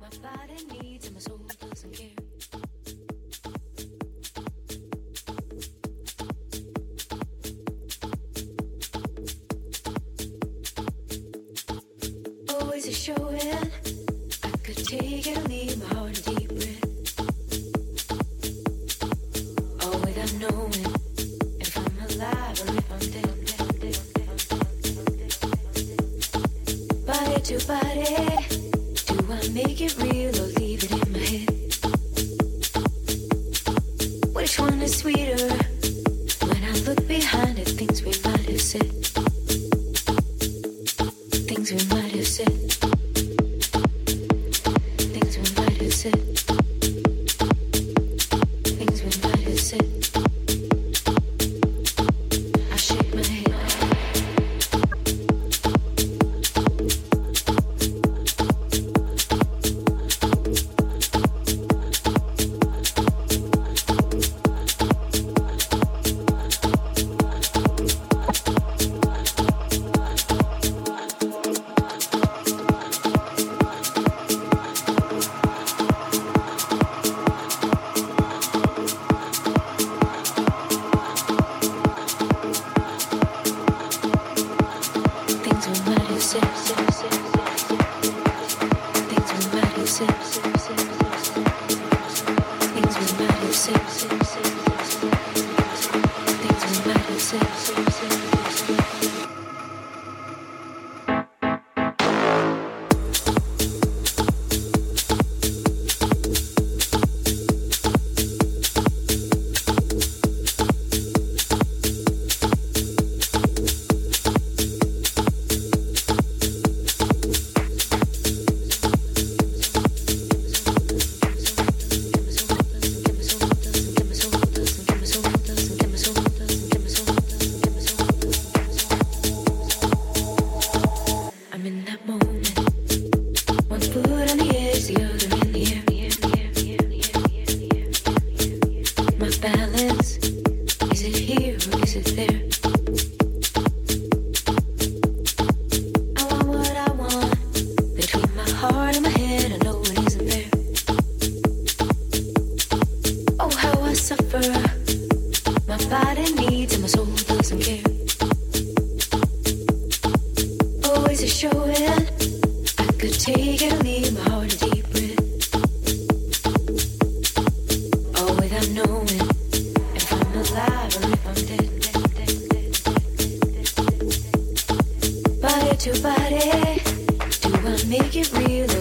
My body needs and my soul doesn't care. Body to body, do I make it real?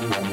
The fast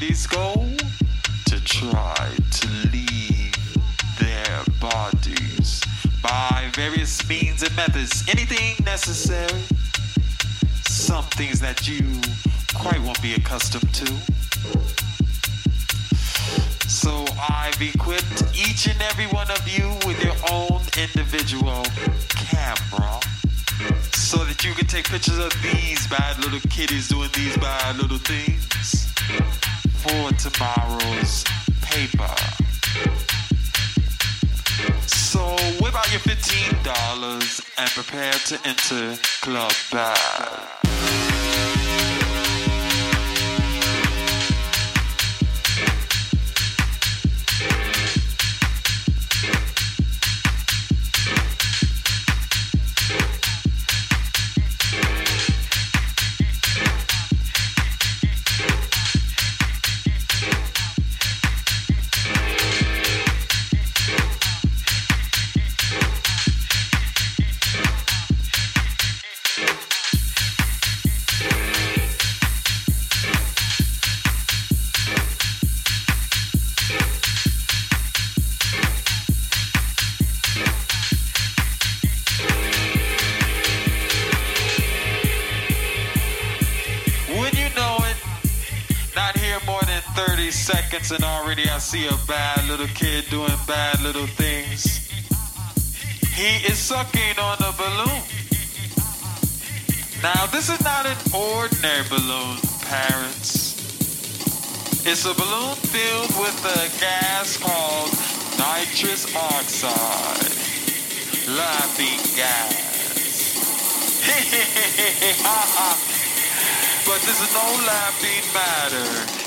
kitties go to try to leave their bodies by various means and methods. Anything necessary, some things that you quite won't be accustomed to. So I've equipped each and every one of you with your own individual camera so that you can take pictures of these bad little kitties doing these bad little things tomorrow's paper. So whip out your $15 and prepare to enter Club Bad. See a bad little kid doing bad little things. He is sucking on a balloon. Now, this is not an ordinary balloon, parents. It's a balloon filled with a gas called nitrous oxide. Laughing gas. But this is no laughing matter.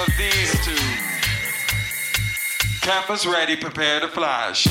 Of these two. Cameras ready, prepare to flash.